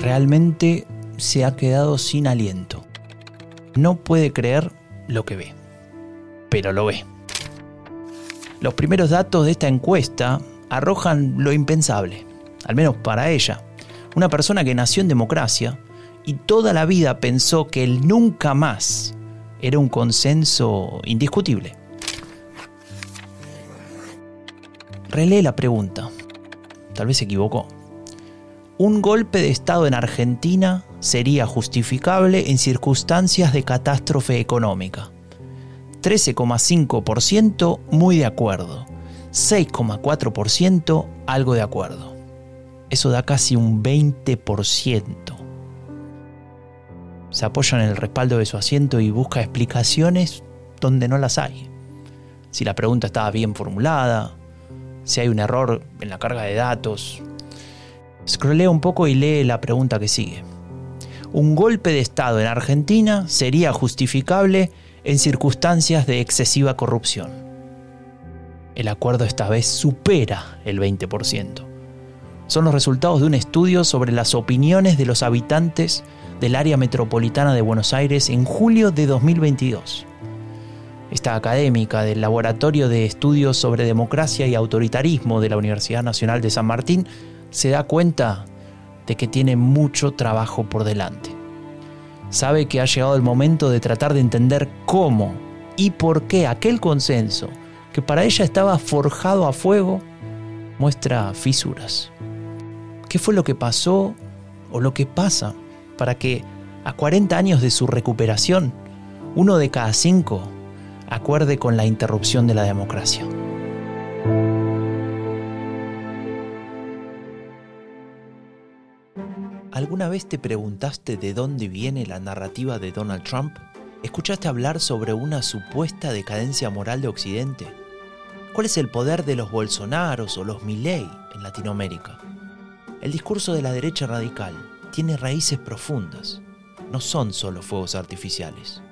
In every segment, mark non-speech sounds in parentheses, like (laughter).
realmente se ha quedado sin aliento. No puede creer lo que ve, pero lo ve. Los primeros datos de esta encuesta arrojan lo impensable, al menos para ella. Una persona que nació en democracia y toda la vida pensó que el nunca más era un consenso indiscutible. Relee la pregunta. Tal vez se equivocó. Un golpe de Estado en Argentina sería justificable en circunstancias de catástrofe económica. 13,5% muy de acuerdo. 6,4% algo de acuerdo. Eso da casi un 20%. Se apoya en el respaldo de su asiento y busca explicaciones donde no las hay. Si la pregunta estaba bien formulada, si hay un error en la carga de datos. Scrollea un poco y lee la pregunta que sigue. Un golpe de Estado en Argentina sería justificable en circunstancias de excesiva corrupción. El acuerdo esta vez supera el 20%. Son los resultados de un estudio sobre las opiniones de los habitantes del área metropolitana de Buenos Aires en julio de 2022 esta académica del Laboratorio de Estudios sobre Democracia y Autoritarismo de la Universidad Nacional de San Martín, se da cuenta de que tiene mucho trabajo por delante. Sabe que ha llegado el momento de tratar de entender cómo y por qué aquel consenso, que para ella estaba forjado a fuego, muestra fisuras. ¿Qué fue lo que pasó o lo que pasa para que a 40 años de su recuperación, uno de cada cinco acuerde con la interrupción de la democracia. ¿Alguna vez te preguntaste de dónde viene la narrativa de Donald Trump? ¿Escuchaste hablar sobre una supuesta decadencia moral de Occidente? ¿Cuál es el poder de los Bolsonaros o los Milley en Latinoamérica? El discurso de la derecha radical tiene raíces profundas, no son solo fuegos artificiales.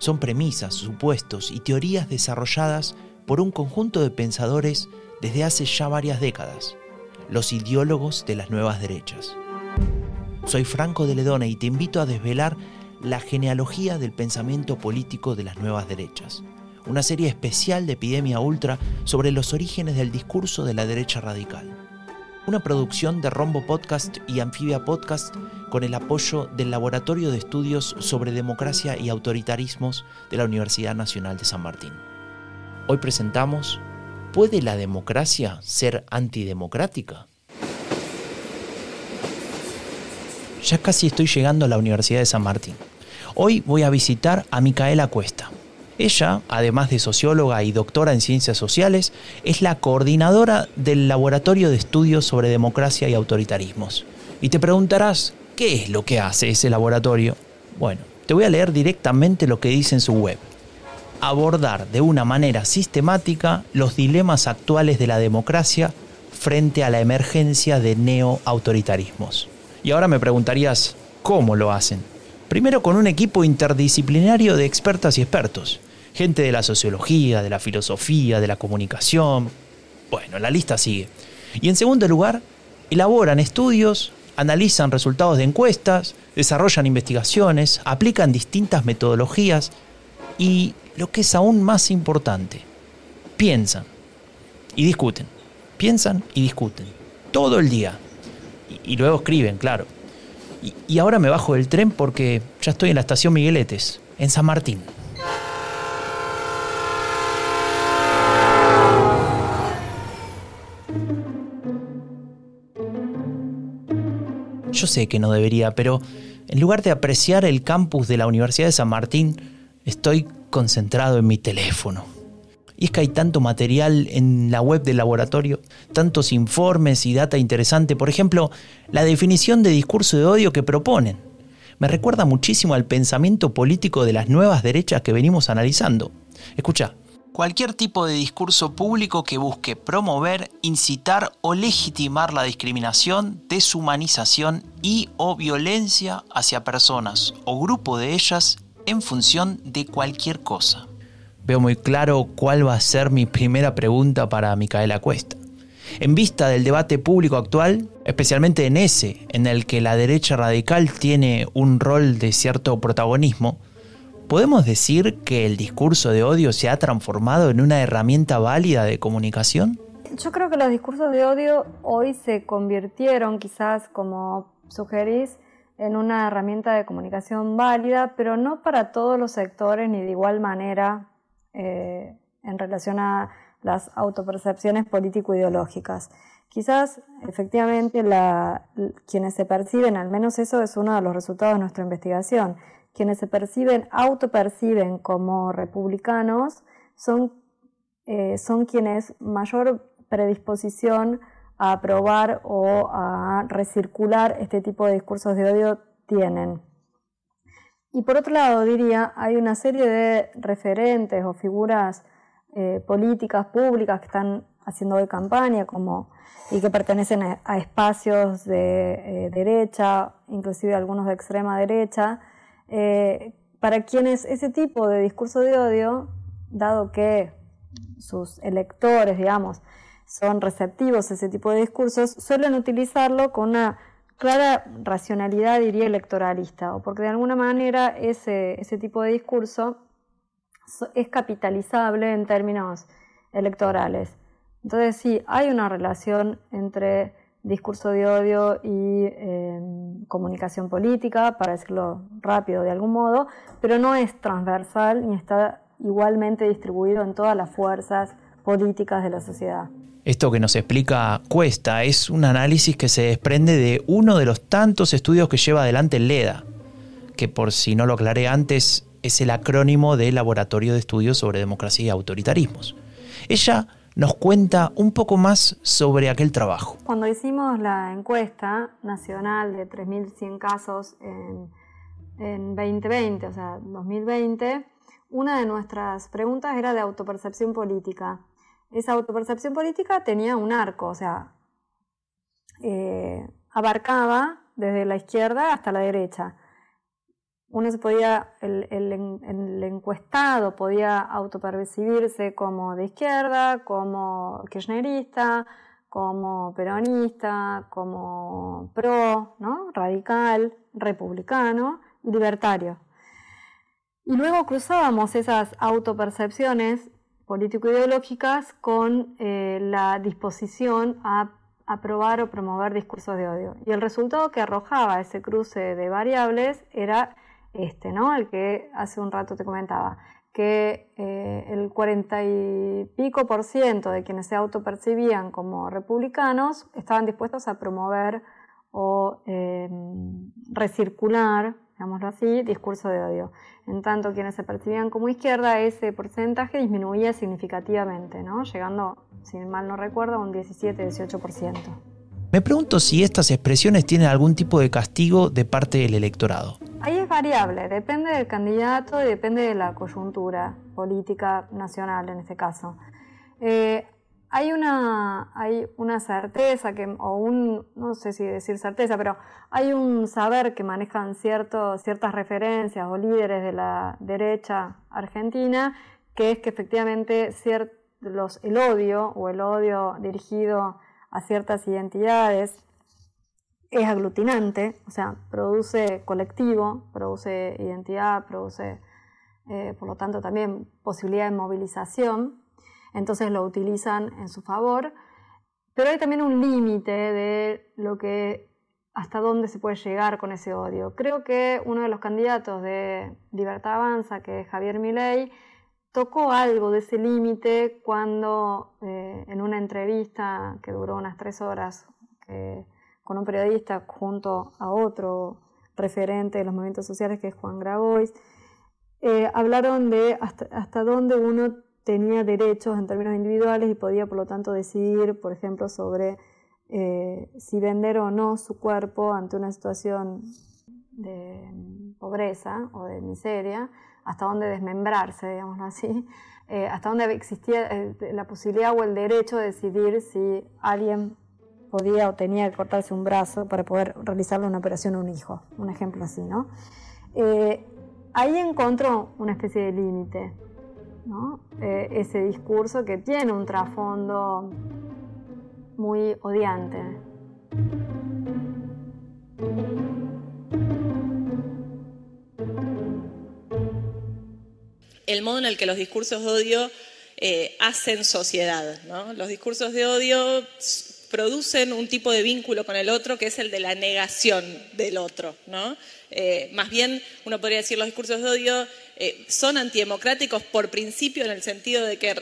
Son premisas, supuestos y teorías desarrolladas por un conjunto de pensadores desde hace ya varias décadas, los ideólogos de las nuevas derechas. Soy Franco de Ledone y te invito a desvelar la genealogía del pensamiento político de las nuevas derechas, una serie especial de Epidemia Ultra sobre los orígenes del discurso de la derecha radical una producción de Rombo Podcast y Anfibia Podcast con el apoyo del Laboratorio de Estudios sobre Democracia y Autoritarismos de la Universidad Nacional de San Martín. Hoy presentamos ¿Puede la democracia ser antidemocrática? Ya casi estoy llegando a la Universidad de San Martín. Hoy voy a visitar a Micaela Cuesta. Ella, además de socióloga y doctora en ciencias sociales, es la coordinadora del Laboratorio de Estudios sobre Democracia y Autoritarismos. Y te preguntarás, ¿qué es lo que hace ese laboratorio? Bueno, te voy a leer directamente lo que dice en su web. Abordar de una manera sistemática los dilemas actuales de la democracia frente a la emergencia de neoautoritarismos. Y ahora me preguntarías, ¿cómo lo hacen? Primero con un equipo interdisciplinario de expertas y expertos gente de la sociología, de la filosofía, de la comunicación. Bueno, la lista sigue. Y en segundo lugar, elaboran estudios, analizan resultados de encuestas, desarrollan investigaciones, aplican distintas metodologías y, lo que es aún más importante, piensan y discuten. Piensan y discuten. Todo el día. Y, luego escriben, claro. Y, ahora me bajo del tren porque ya estoy en la estación Migueletes, en San Martín. Yo sé que no debería, pero en lugar de apreciar el campus de la Universidad de San Martín, estoy concentrado en mi teléfono. Y es que hay tanto material en la web del laboratorio, tantos informes y data interesante. Por ejemplo, la definición de discurso de odio que proponen. Me recuerda muchísimo al pensamiento político de las nuevas derechas que venimos analizando. Escucha, cualquier tipo de discurso público que busque promover, incitar o legitimar la discriminación, deshumanización y o violencia hacia personas o grupo de ellas en función de cualquier cosa. Veo muy claro cuál va a ser mi primera pregunta para Micaela Cuesta. En vista del debate público actual, especialmente en ese, en el que la derecha radical tiene un rol de cierto protagonismo, ¿podemos decir que el discurso de odio se ha transformado en una herramienta válida de comunicación? Yo creo que los discursos de odio hoy se convirtieron, quizás como sugerís, en una herramienta de comunicación válida, pero no para todos los sectores ni de igual manera eh, en relación a las autopercepciones político-ideológicas. Quizás efectivamente quienes se perciben, al menos eso es uno de los resultados de nuestra investigación, quienes se perciben, autoperciben como republicanos, son, eh, son quienes mayor predisposición a aprobar o a recircular este tipo de discursos de odio tienen. Y por otro lado, diría, hay una serie de referentes o figuras eh, políticas públicas que están haciendo hoy campaña como, y que pertenecen a, espacios de eh, derecha, inclusive algunos de extrema derecha, eh, para quienes ese tipo de discurso de odio, dado que sus electores, digamos, son receptivos a ese tipo de discursos, suelen utilizarlo con una clara racionalidad, diría, electoralista, o porque de alguna manera ese, tipo de discurso es capitalizable en términos electorales. Entonces sí, hay una relación entre discurso de odio y em, comunicación política, para decirlo rápido de algún modo, pero no es transversal ni está igualmente distribuido en todas las fuerzas políticas de la sociedad. Esto que nos explica Cuesta es un análisis que se desprende de uno de los tantos estudios que lleva adelante LEDA, que por si no lo aclaré antes es el acrónimo de Laboratorio de Estudios sobre Democracia y Autoritarismos. Ella nos cuenta un poco más sobre aquel trabajo. Cuando hicimos la encuesta nacional de 3.100 casos en, 2020, o sea, 2020, una de nuestras preguntas era de autopercepción política. Esa autopercepción política tenía un arco, o sea, eh, abarcaba desde la izquierda hasta la derecha uno se podía, el, encuestado podía autopercibirse como de izquierda, como kirchnerista, como peronista, como pro, ¿no? radical, republicano y libertario. Y luego cruzábamos esas autopercepciones político-ideológicas con eh, la disposición a aprobar o promover discursos de odio. Y el resultado que arrojaba ese cruce de variables era este, ¿no? El que hace un rato te comentaba, que eh, el 40 y pico por ciento de quienes se autopercibían como republicanos estaban dispuestos a promover o em, recircular, digámoslo así, discurso de odio. En tanto, quienes se percibían como izquierda, ese porcentaje disminuía significativamente, ¿no? llegando, si mal no recuerdo, a un 17-18%. Me pregunto si estas expresiones tienen algún tipo de castigo de parte del electorado. Ahí es variable, depende del candidato y depende de la coyuntura política nacional en este caso. Eh, hay una, hay una certeza, que, o un, no sé si decir certeza, pero hay un saber que manejan ciertas referencias o líderes de la derecha argentina, que es que efectivamente los, el odio o el odio dirigido a ciertas identidades, es aglutinante, o sea, produce colectivo, produce identidad, produce, eh, por lo tanto, también posibilidad de movilización, entonces lo utilizan en su favor, pero hay también un límite de lo que hasta dónde se puede llegar con ese odio. Creo que uno de los candidatos de Libertad Avanza, que es Javier Milei, tocó algo de ese límite cuando eh, en una entrevista que duró unas tres horas con un periodista junto a otro referente de los movimientos sociales que es Juan Grabois, eh, hablaron de hasta, dónde uno tenía derechos en términos individuales y podía por lo tanto decidir, por ejemplo, sobre eh, si vender o no su cuerpo ante una situación de pobreza o de miseria hasta dónde desmembrarse, digámoslo así, (laughs) eh, hasta dónde existía eh, la posibilidad o el derecho de decidir si alguien podía o tenía que cortarse un brazo para poder realizarle una operación a un hijo, un ejemplo así, ¿no? Ahí encontró una especie de límite, ¿no? ese discurso que tiene un trasfondo muy odiante. El modo en el que los discursos de odio eh, hacen sociedad. Los discursos de odio producen un tipo de vínculo con el otro que es el de la negación del otro. ¿no? Eh, más bien, uno podría decir, los discursos de odio eh, son antidemocráticos por principio en el sentido de que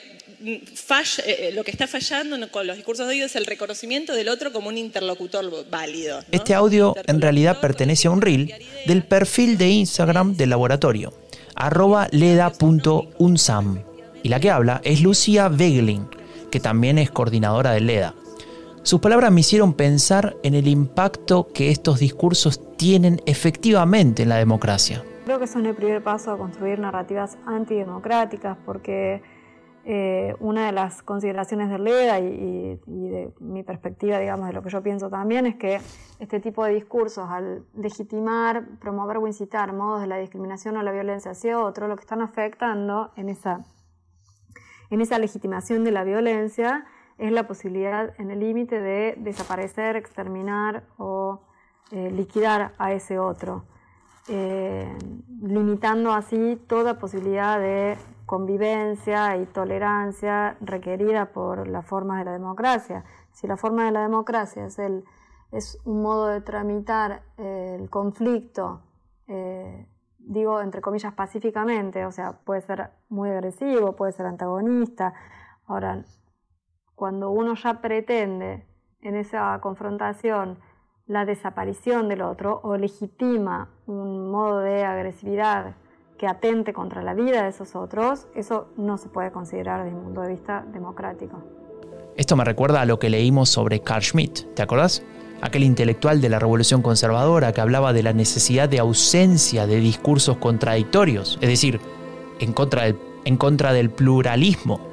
eh, lo que está fallando con los discursos de odio es el reconocimiento del otro como un interlocutor válido. Este audio en realidad pertenece a un reel del perfil de Instagram del laboratorio, arroba leda.unsam. Y la que habla es Lucia Wegelin, que también es coordinadora de LEDA. Sus palabras me hicieron pensar en el impacto que estos discursos tienen efectivamente en la democracia. Creo que son el primer paso a construir narrativas antidemocráticas porque eh, una de las consideraciones de LEDA y, de mi perspectiva, digamos, de lo que yo pienso también, es que este tipo de discursos, al legitimar, promover o incitar modos de la discriminación o la violencia hacia otro, lo que están afectando en esa, en esa legitimación de la violencia es la posibilidad en el límite de desaparecer, exterminar o eh, liquidar a ese otro, eh, limitando así toda posibilidad de convivencia y tolerancia requerida por las formas de la democracia. Si la forma de la democracia es, el, es un modo de tramitar el conflicto, eh, digo entre comillas pacíficamente, o sea, puede ser muy agresivo, puede ser antagonista. Ahora, cuando uno ya pretende en esa confrontación la desaparición del otro o legitima un modo de agresividad que atente contra la vida de esos otros, eso no se puede considerar desde un punto de vista democrático. Esto me recuerda a lo que leímos sobre Carl Schmitt, ¿te acordás? Aquel intelectual de la Revolución Conservadora que hablaba de la necesidad de ausencia de discursos contradictorios, es decir, en contra del, pluralismo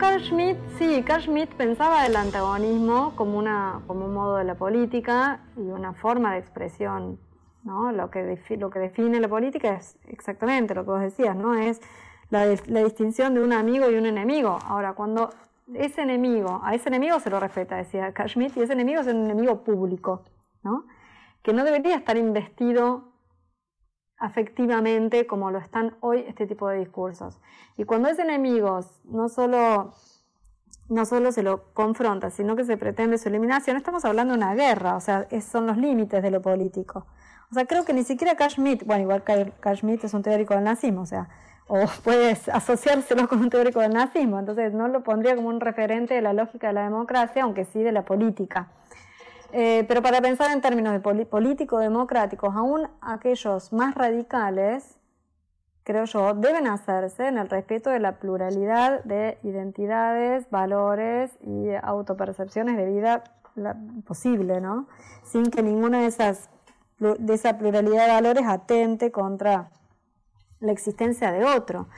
Carl Schmitt, sí, Carl Schmitt pensaba el antagonismo como, una, como un modo de la política y una forma de expresión. ¿no? Lo, que lo que define la política es exactamente lo que vos decías, ¿no? Es la, distinción de un amigo y un enemigo. Ahora, cuando ese enemigo, a ese enemigo se lo respeta, decía Schmitt, y ese enemigo es un enemigo público, ¿no? que no debería estar investido afectivamente como lo están hoy este tipo de discursos. Y cuando es enemigos, no solo, no solo se lo confronta, sino que se pretende su eliminación, estamos hablando de una guerra, o sea, son los límites de lo político. O sea, creo que ni siquiera Schmitt, bueno, igual Schmitt es un teórico del nazismo, o sea, o puedes (laughs) asociárselo con un teórico del nazismo, entonces no lo pondría como un referente de la lógica de la democracia, aunque sí de la política. Eh, pero para pensar en términos de político-democráticos, aún aquellos más radicales, creo yo, deben hacerse en el respeto de la pluralidad de identidades, valores y autopercepciones de vida posible, ¿no? Sin que ninguna de esas de esa pluralidad de valores atente contra la existencia de otro,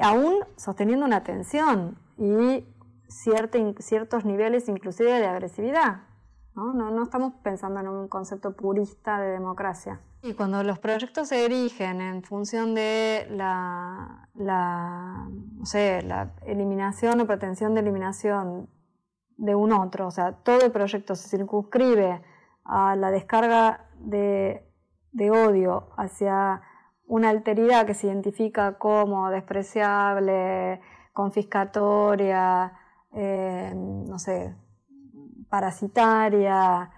aún sosteniendo una tensión y ciertos niveles inclusive de agresividad. ¿No? No, estamos pensando en un concepto purista de democracia. Y cuando los proyectos se erigen en función de la, la, no sé, la eliminación o pretensión de eliminación de un otro, o sea, todo el proyecto se circunscribe a la descarga de, de odio hacia una alteridad que se identifica como despreciable, confiscatoria, eh, no sé, parasitaria,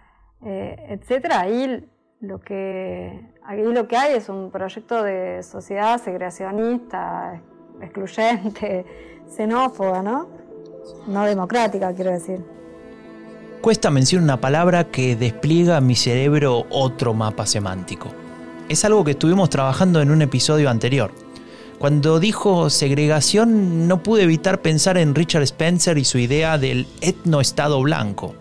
eh, etcétera, ahí lo que ahí lo que hay es un proyecto de sociedad segregacionista, excluyente, (laughs) xenófoba, ¿no? No democrática, quiero decir. Cuesta mencionar una palabra que despliega a mi cerebro otro mapa semántico. Es algo que estuvimos trabajando en un episodio anterior. Cuando dijo segregación no pude evitar pensar en Richard Spencer y su idea del etnoestado blanco.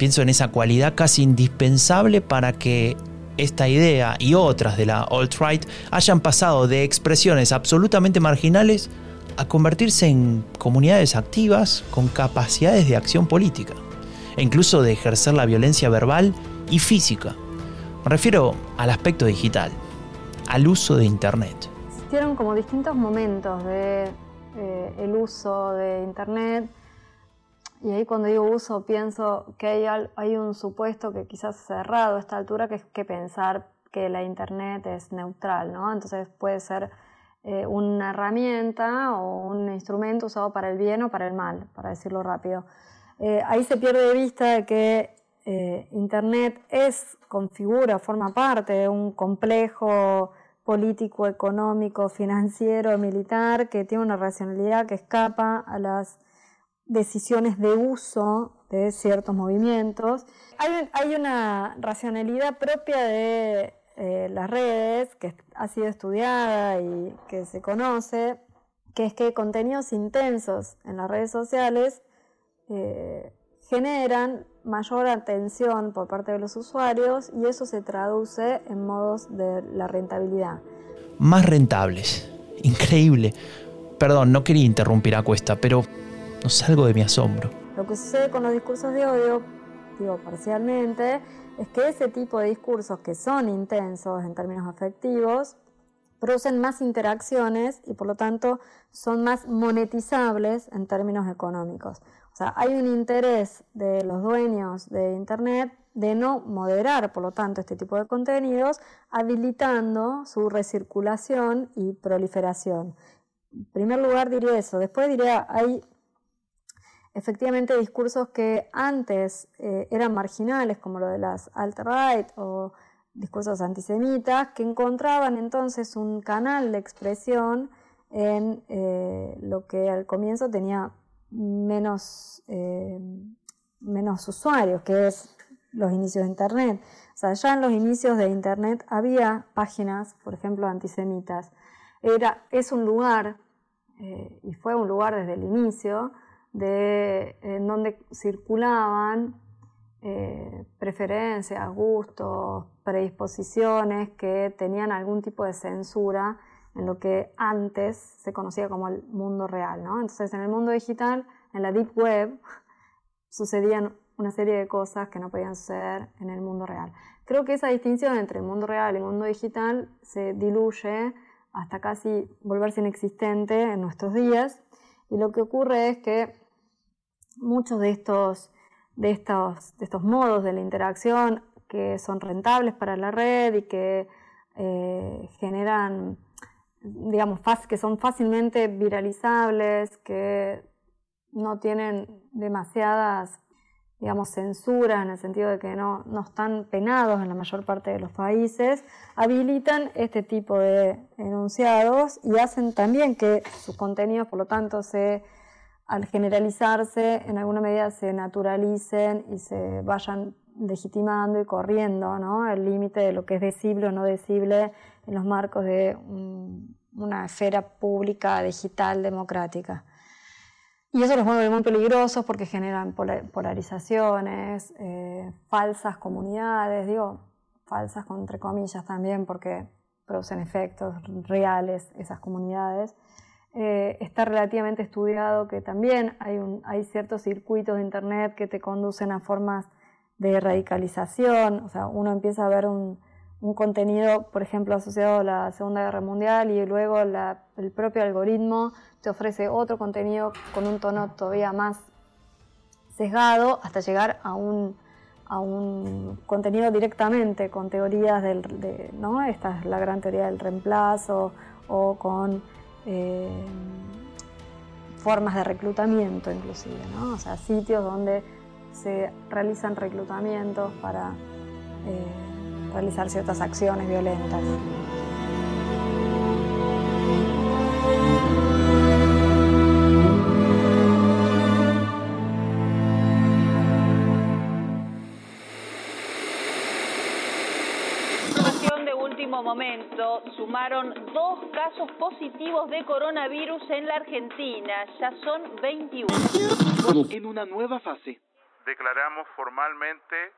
Pienso en esa cualidad casi indispensable para que esta idea y otras de la alt-right hayan pasado de expresiones absolutamente marginales a convertirse en comunidades activas con capacidades de acción política e incluso de ejercer la violencia verbal y física. Me refiero al aspecto digital, al uso de Internet. Existieron como distintos momentos de eh, uso de Internet y ahí cuando digo uso pienso que hay, hay un supuesto que quizás cerrado a esta altura, que es que pensar que la Internet es neutral, ¿no? Entonces puede ser eh, una herramienta o un instrumento usado para el bien o para el mal, para decirlo rápido. Eh, ahí se pierde de vista que eh, Internet es, configura, forma parte de un complejo político, económico, financiero, militar, que tiene una racionalidad que escapa a las decisiones de uso de ciertos movimientos. Hay, una racionalidad propia de eh, las redes que ha sido estudiada y que se conoce, que es que contenidos intensos en las redes sociales eh, generan mayor atención por parte de los usuarios y eso se traduce en modos de la rentabilidad. Más rentables. Increíble. Perdón, no quería interrumpir a Cuesta, pero no salgo de mi asombro. Lo que sucede con los discursos de odio, digo parcialmente, es que ese tipo de discursos que son intensos en términos afectivos, producen más interacciones y por lo tanto son más monetizables en términos económicos. O sea, hay un interés de los dueños de Internet de no moderar, por lo tanto, este tipo de contenidos, habilitando su recirculación y proliferación. En primer lugar diría eso. Después diría, hay efectivamente discursos que antes eh, eran marginales, como lo de las alt-right o discursos antisemitas, que encontraban entonces un canal de expresión en eh, lo que al comienzo tenía menos, eh, menos usuarios, que es los inicios de Internet. O sea, ya en los inicios de Internet había páginas, por ejemplo, antisemitas. Era, es un lugar, y fue un lugar desde el inicio, de, en donde circulaban eh, preferencias, gustos, predisposiciones que tenían algún tipo de censura en lo que antes se conocía como el mundo real. Entonces, en el mundo digital, en la Deep Web, (laughs) sucedían una serie de cosas que no podían suceder en el mundo real. Creo que esa distinción entre el mundo real y el mundo digital se diluye hasta casi volverse inexistente en nuestros días y lo que ocurre es que muchos de estos, de estos, de estos modos de la interacción que son rentables para la red y que eh, generan, digamos, que son fácilmente viralizables, que no tienen demasiadas, digamos, censura en el sentido de que no, no están penados en la mayor parte de los países, habilitan este tipo de enunciados y hacen también que sus contenidos, por lo tanto, se al generalizarse, en alguna medida se naturalicen y se vayan legitimando y corriendo el límite de lo que es decible o no decible en los marcos de una esfera pública, digital, democrática. Y eso los vuelve muy peligrosos porque generan polarizaciones, eh, falsas comunidades, digo, falsas entre comillas también porque producen efectos reales esas comunidades. Eh, está relativamente estudiado que también hay, un, hay ciertos circuitos de Internet que te conducen a formas de radicalización, o sea, uno empieza a ver un, un contenido, por ejemplo, asociado a la Segunda Guerra Mundial y luego el propio algoritmo te ofrece otro contenido con un tono todavía más sesgado hasta llegar a un, a un contenido directamente con teorías del, de, ¿no? Esta es la gran teoría del reemplazo o con eh, formas de reclutamiento inclusive, ¿no? o sea, sitios donde se realizan reclutamientos para eh, realizar ciertas acciones violentas. momento sumaron dos casos positivos de coronavirus en la Argentina. Ya son 21. En una nueva fase. Declaramos formalmente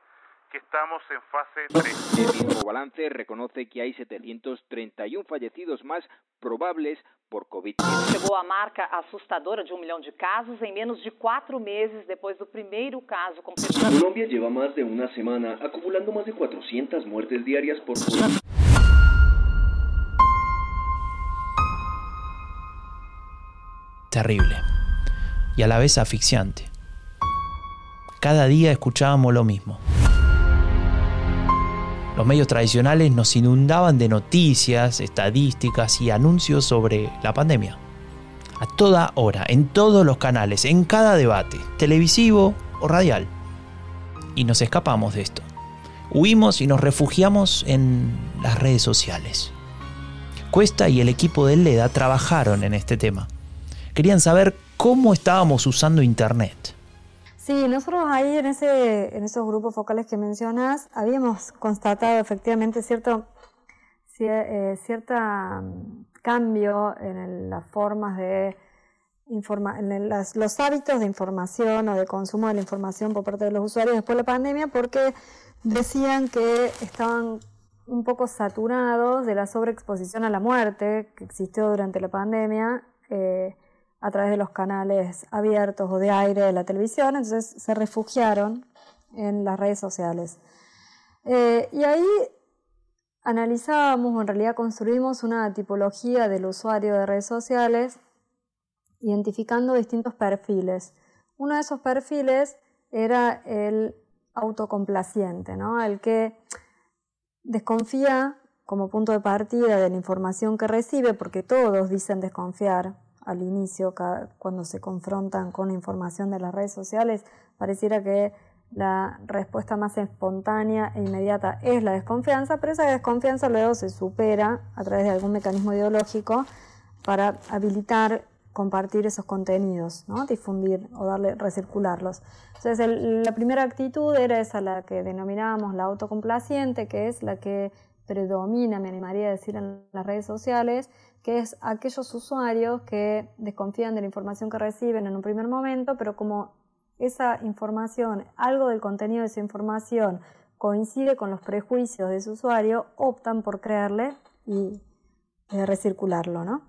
que estamos en fase 3. El mismo balance reconoce que hay 731 fallecidos más probables por COVID. Chegou a marca assustadora de um milhão de casos em menos de quatro meses depois do primeiro caso confirmado. Colombia lleva más de una semana acumulando más de 400 muertes diarias por COVID. terrible y a la vez asfixiante. Cada día escuchábamos lo mismo. Los medios tradicionales nos inundaban de noticias, estadísticas y anuncios sobre la pandemia. A toda hora, en todos los canales, en cada debate, televisivo o radial. Y nos escapamos de esto. Huimos y nos refugiamos en las redes sociales. Cuesta y el equipo de LEDA trabajaron en este tema. Querían saber cómo estábamos usando Internet. Sí, nosotros ahí en, ese, en esos grupos focales que mencionas habíamos constatado efectivamente cierto eh, cierta mm, cambio en las formas de en los hábitos de información o de consumo de la información por parte de los usuarios después de la pandemia porque decían que estaban un poco saturados de la sobreexposición a la muerte que existió durante la pandemia. Eh, a través de los canales abiertos o de aire de la televisión, entonces se refugiaron en las redes sociales. Eh, y ahí analizábamos, o en realidad construimos una tipología del usuario de redes sociales, identificando distintos perfiles. Uno de esos perfiles era el autocomplaciente, ¿no? el que desconfía como punto de partida de la información que recibe, porque todos dicen desconfiar al inicio, cuando se confrontan con información de las redes sociales, pareciera que la respuesta más espontánea e inmediata es la desconfianza, pero esa desconfianza luego se supera a través de algún mecanismo ideológico para habilitar compartir esos contenidos, ¿no? difundir o darle, recircularlos. Entonces, la primera actitud era esa, la que denominábamos la autocomplaciente, que es la que predomina, me animaría a decir, en las redes sociales, que es aquellos usuarios que desconfían de la información que reciben en un primer momento, pero como esa información, algo del contenido de esa información coincide con los prejuicios de ese usuario, optan por creerle y eh, recircularlo, ¿no?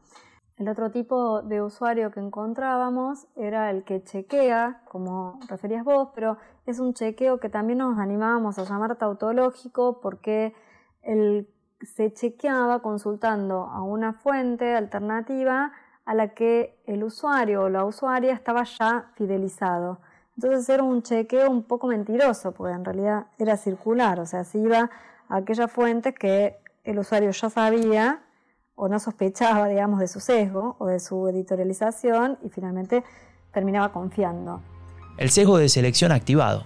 El otro tipo de usuario que encontrábamos era el que chequea, como referías vos, pero es un chequeo que también nos animábamos a llamar tautológico porque el se chequeaba consultando a una fuente alternativa a la que el usuario o la usuaria estaba ya fidelizado. Entonces era un chequeo un poco mentiroso, porque en realidad era circular, o sea, se iba a aquellas fuentes que el usuario ya sabía o no sospechaba, digamos, de su sesgo o de su editorialización y finalmente terminaba confiando. El sesgo de selección activado.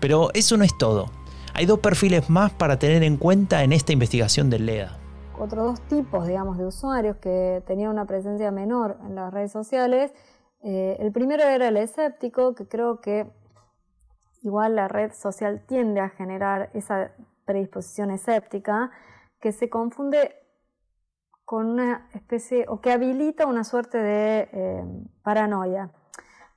Pero eso no es todo. Hay dos perfiles más para tener en cuenta en esta investigación del LEDA. Otros dos tipos, digamos, de usuarios que tenían una presencia menor en las redes sociales. Eh, el primero era el escéptico, que creo que igual la red social tiende a generar esa predisposición escéptica, que se confunde con una especie, o que habilita una suerte de eh, paranoia.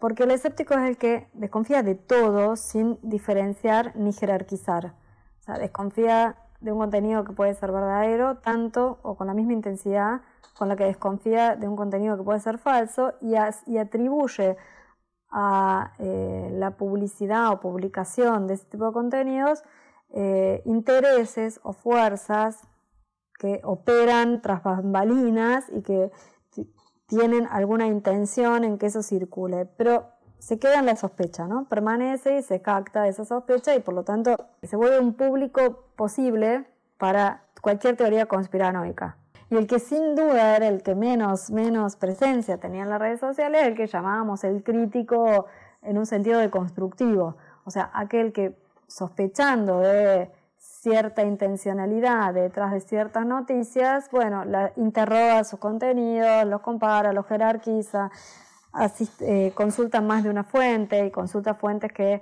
Porque el escéptico es el que desconfía de todo sin diferenciar ni jerarquizar. O sea, desconfía de un contenido que puede ser verdadero tanto o con la misma intensidad con la que desconfía de un contenido que puede ser falso y, atribuye a eh, la publicidad o publicación de este tipo de contenidos eh, intereses o fuerzas que operan tras bambalinas y que tienen alguna intención en que eso circule, pero se queda en la sospecha, ¿no? Permanece y se capta esa sospecha y por lo tanto se vuelve un público posible para cualquier teoría conspiranoica. Y el que sin duda era el que menos, menos presencia tenía en las redes sociales, el que llamábamos el crítico en un sentido de constructivo. O sea, aquel que sospechando de cierta intencionalidad detrás de ciertas noticias, bueno, la, interroga sus contenidos, los compara, los jerarquiza, eh, consulta más de una fuente y consulta fuentes que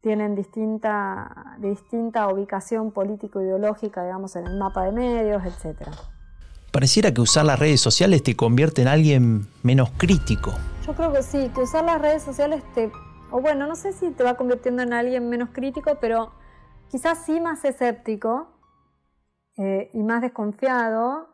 tienen distinta, distinta ubicación político-ideológica, digamos, en el mapa de medios, etc. Pareciera que usar las redes sociales te convierte en alguien menos crítico. Yo creo que sí, que usar las redes sociales te, o bueno, no sé si te va convirtiendo en alguien menos crítico, pero quizás sí más escéptico eh, y más desconfiado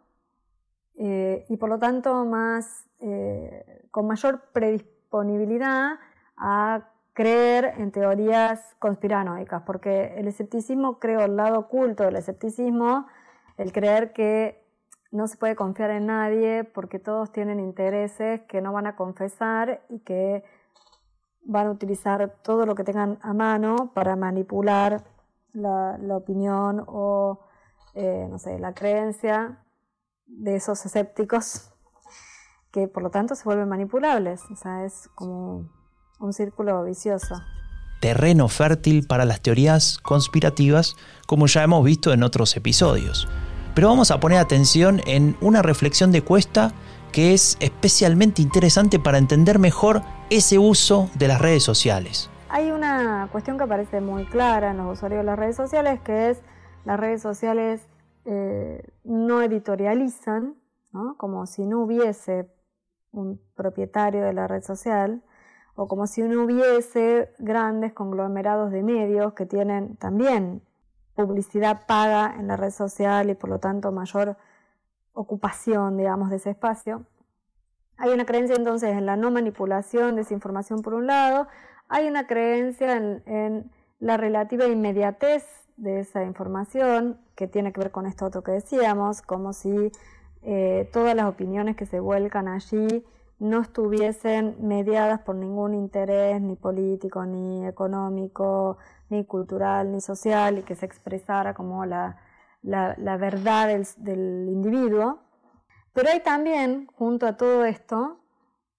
eh, y por lo tanto más eh, con mayor predisponibilidad a creer en teorías conspiranoicas, porque el escepticismo, creo, el lado oculto del escepticismo, el creer que no se puede confiar en nadie porque todos tienen intereses que no van a confesar y que van a utilizar todo lo que tengan a mano para manipular la, opinión o, eh, no sé, la creencia de esos escépticos que por lo tanto se vuelven manipulables. O sea, es como un círculo vicioso. Terreno fértil para las teorías conspirativas, como ya hemos visto en otros episodios. Pero vamos a poner atención en una reflexión de Cuesta que es especialmente interesante para entender mejor ese uso de las redes sociales. Hay una cuestión que aparece muy clara en los usuarios de las redes sociales, que es las redes sociales eh, no editorializan, como si no hubiese un propietario de la red social, o como si no hubiese grandes conglomerados de medios que tienen también publicidad paga en la red social y por lo tanto mayor ocupación, digamos, de ese espacio. Hay una creencia entonces en la no manipulación de esa información por un lado, hay una creencia en, la relativa inmediatez de esa información, que tiene que ver con esto otro que decíamos, como si eh, todas las opiniones que se vuelcan allí no estuviesen mediadas por ningún interés ni político, ni económico, ni cultural, ni social, y que se expresara como la, verdad del, individuo. Pero hay también, junto a todo esto,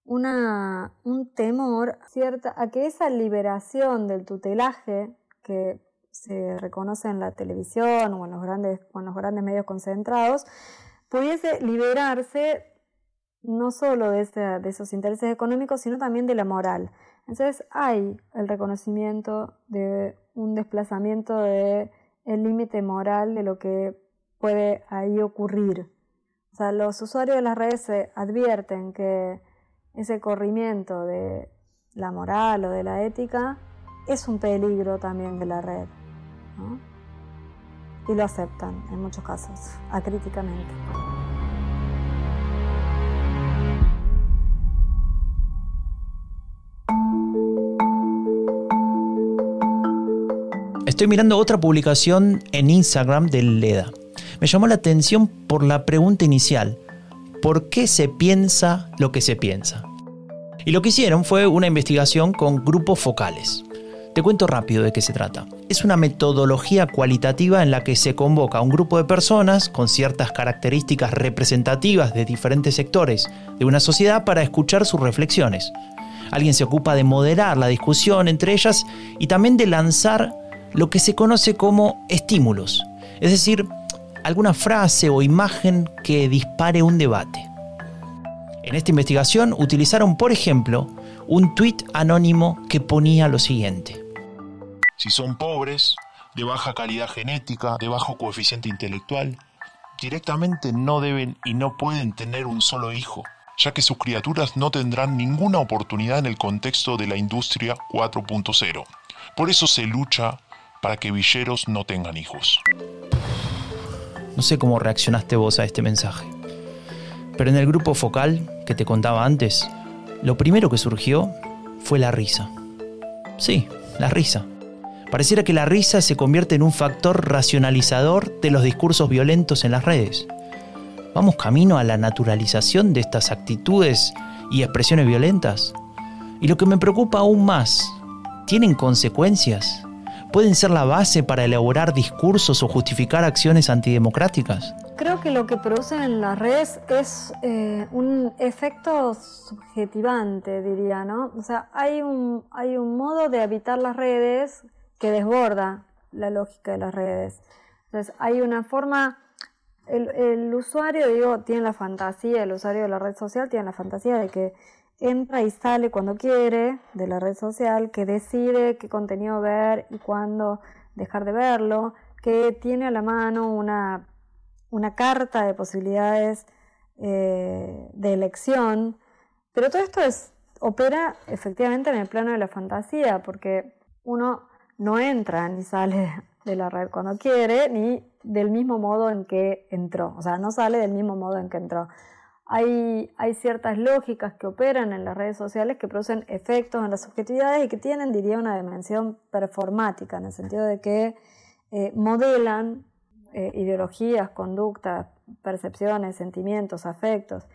una, un temor cierta, a que esa liberación del tutelaje que se reconoce en la televisión o en los grandes, o los grandes medios concentrados, pudiese liberarse no solo de, de, esos intereses económicos, sino también de la moral. Entonces hay el reconocimiento de un desplazamiento del el límite moral de lo que puede ahí ocurrir. O sea, los usuarios de las redes se advierten que ese corrimiento de la moral o de la ética es un peligro también de la red. Y lo aceptan en muchos casos, acríticamente. Estoy mirando otra publicación en Instagram de Leda. Me llamó la atención por la pregunta inicial. ¿Por qué se piensa lo que se piensa? Y lo que hicieron fue una investigación con grupos focales. Te cuento rápido de qué se trata. Es una metodología cualitativa en la que se convoca a un grupo de personas con ciertas características representativas de diferentes sectores de una sociedad para escuchar sus reflexiones. Alguien se ocupa de moderar la discusión entre ellas y también de lanzar lo que se conoce como estímulos, es decir, alguna frase o imagen que dispare un debate. En esta investigación utilizaron, por ejemplo, un tuit anónimo que ponía lo siguiente. Si son pobres, de baja calidad genética, de bajo coeficiente intelectual, directamente no deben y no pueden tener un solo hijo, ya que sus criaturas no tendrán ninguna oportunidad en el contexto de la industria 4.0. Por eso se lucha para que villeros no tengan hijos. No sé cómo reaccionaste vos a este mensaje, pero en el grupo focal que te contaba antes, lo primero que surgió fue la risa. Sí, la risa. Pareciera que la risa se convierte en un factor racionalizador de los discursos violentos en las redes. ¿Vamos camino a la naturalización de estas actitudes y expresiones violentas? Y lo que me preocupa aún más, ¿tienen consecuencias? pueden ser la base para elaborar discursos o justificar acciones antidemocráticas? Creo que lo que producen en las redes es eh, un efecto subjetivante, diría, ¿no? O sea, hay un, hay un modo de habitar las redes que desborda la lógica de las redes. Entonces, hay una forma, el, el usuario, digo, tiene la fantasía, el usuario de la red social tiene la fantasía de que entra y sale cuando quiere de la red social, que decide qué contenido ver y cuándo dejar de verlo, que tiene a la mano una, una carta de posibilidades eh, de elección, pero todo esto es, opera efectivamente en el plano de la fantasía, porque uno no entra ni sale de la red cuando quiere, ni del mismo modo en que entró, o sea, no sale del mismo modo en que entró. Hay, ciertas lógicas que operan en las redes sociales que producen efectos en las subjetividades y que tienen, diría, una dimensión performática, en el sentido de que eh, modelan eh, ideologías, conductas, percepciones, sentimientos, afectos.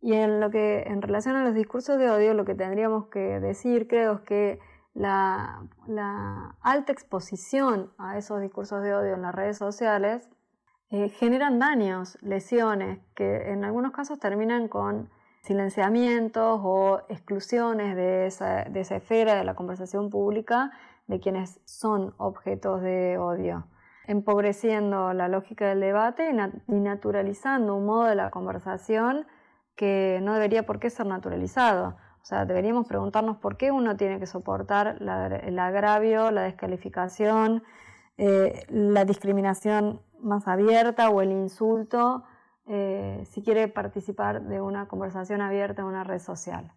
Y en lo que en relación a los discursos de odio, lo que tendríamos que decir, creo, es que la, alta exposición a esos discursos de odio en las redes sociales eh, generan daños, lesiones, que en algunos casos terminan con silenciamientos o exclusiones de esa, de esa esfera de la conversación pública de quienes son objetos de odio, empobreciendo la lógica del debate y naturalizando un modo de la conversación que no debería por qué ser naturalizado. O sea, deberíamos preguntarnos por qué uno tiene que soportar el agravio, la descalificación, eh, la discriminación más abierta o el insulto eh, si quiere participar de una conversación abierta en una red social.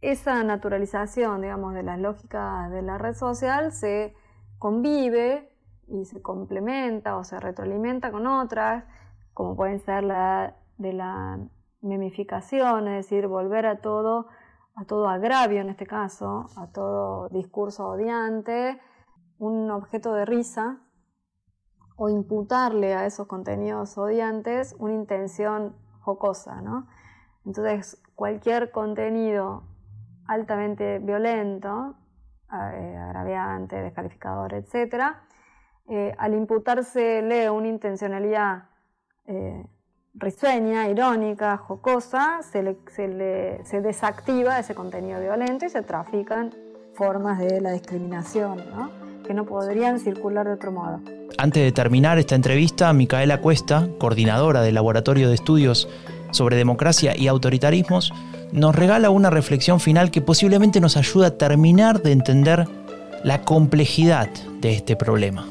Esa naturalización, digamos, de las lógicas de la red social se convive y se complementa o se retroalimenta con otras, como pueden ser la de la memificación, es decir, volver a todo, a todo agravio en este caso, a todo discurso odiante, un objeto de risa o imputarle a esos contenidos odiantes una intención jocosa, ¿no? Entonces, cualquier contenido altamente violento, eh, agraviante, descalificador, etc., eh, al imputársele una intencionalidad eh, risueña, irónica, jocosa, se, se, desactiva ese contenido violento y se trafican formas de la discriminación, que no podrían circular de otro modo. Antes de terminar esta entrevista, Micaela Cuesta, coordinadora del Laboratorio de Estudios sobre Democracia y Autoritarismos, nos regala una reflexión final que posiblemente nos ayuda a terminar de entender la complejidad de este problema.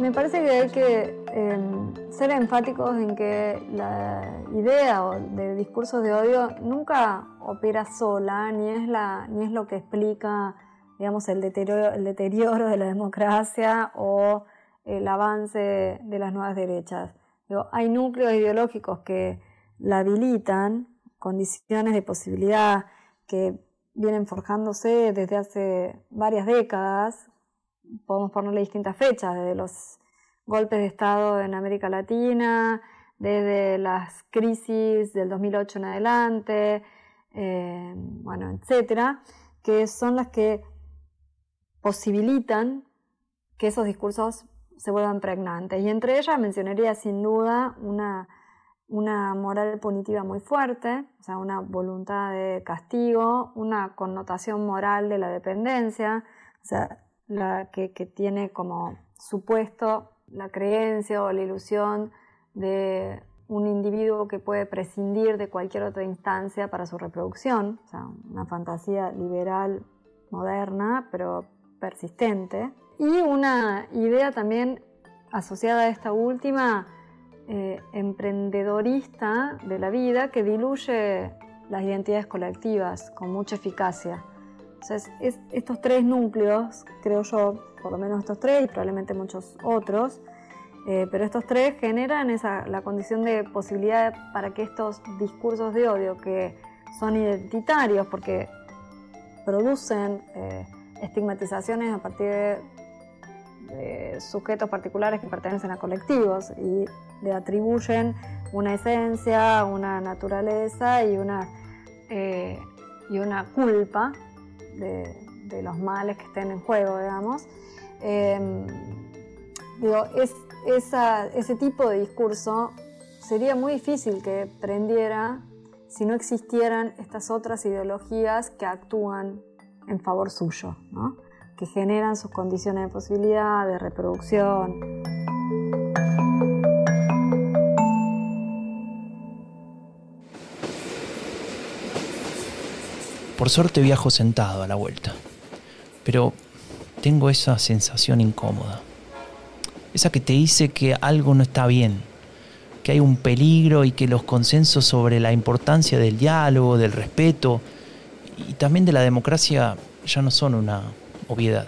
Me parece que hay que em, ser enfáticos en que la idea de discursos de odio nunca opera sola, ni es, la, ni es lo que explica digamos, el, deterioro, el deterioro de la democracia o el avance de las nuevas derechas. hay núcleos ideológicos que la habilitan, condiciones de posibilidad que vienen forjándose desde hace varias décadas, podemos ponerle distintas fechas, desde los golpes de Estado en América Latina, desde las crisis del 2008 en adelante, eh, bueno, etcétera, que son las que posibilitan que esos discursos se vuelvan pregnantes. Y entre ellas mencionaría sin duda una, una moral punitiva muy fuerte, o sea, una voluntad de castigo, una connotación moral de la dependencia, o sea, la que, tiene como supuesto la creencia o la ilusión de un individuo que puede prescindir de cualquier otra instancia para su reproducción, o sea, una fantasía liberal moderna, pero persistente. Y una idea también asociada a esta última, eh, emprendedorista de la vida, que diluye las identidades colectivas con mucha eficacia. Entonces, estos tres núcleos, creo yo, por lo menos estos tres y probablemente muchos otros, eh, pero estos tres generan esa, la condición de posibilidad para que estos discursos de odio que son identitarios porque producen eh, estigmatizaciones a partir de, sujetos particulares que pertenecen a colectivos y le atribuyen una esencia, una naturaleza y una, eh, y una culpa de, los males que estén en juego, digamos. Em, digo, es, ese tipo de discurso sería muy difícil que prendiera si no existieran estas otras ideologías que actúan en favor suyo, que generan sus condiciones de posibilidad, de reproducción. Por suerte viajo sentado a la vuelta, pero tengo esa sensación incómoda, esa que te dice que algo no está bien, que hay un peligro y que los consensos sobre la importancia del diálogo, del respeto, y también de la democracia ya no son una obviedad.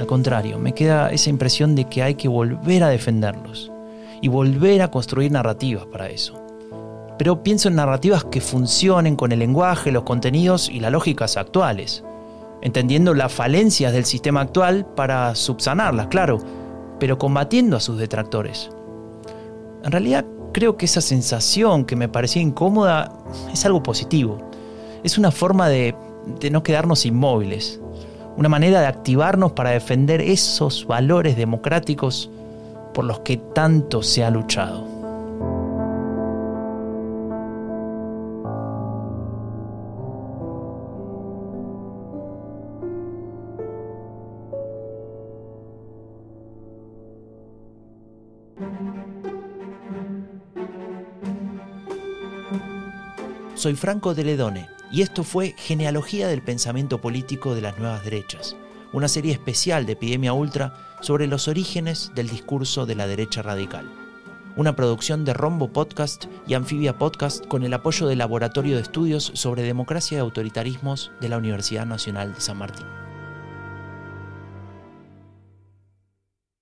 Al contrario, me queda esa impresión de que hay que volver a defenderlos y volver a construir narrativas para eso. Pero pienso en narrativas que funcionen con el lenguaje, los contenidos y las lógicas actuales, entendiendo las falencias del sistema actual para subsanarlas, claro, pero combatiendo a sus detractores. En realidad creo que esa sensación que me parecía incómoda es algo positivo. Es una forma de, de no quedarnos inmóviles, una manera de activarnos para defender esos valores democráticos por los que tanto se ha luchado. Soy Franco de Ledone y esto fue Genealogía del Pensamiento Político de las Nuevas Derechas, una serie especial de Epidemia Ultra sobre los orígenes del discurso de la derecha radical. Una producción de Rombo Podcast y Anfibia Podcast con el apoyo del Laboratorio de Estudios sobre Democracia y Autoritarismos de la Universidad Nacional de San Martín.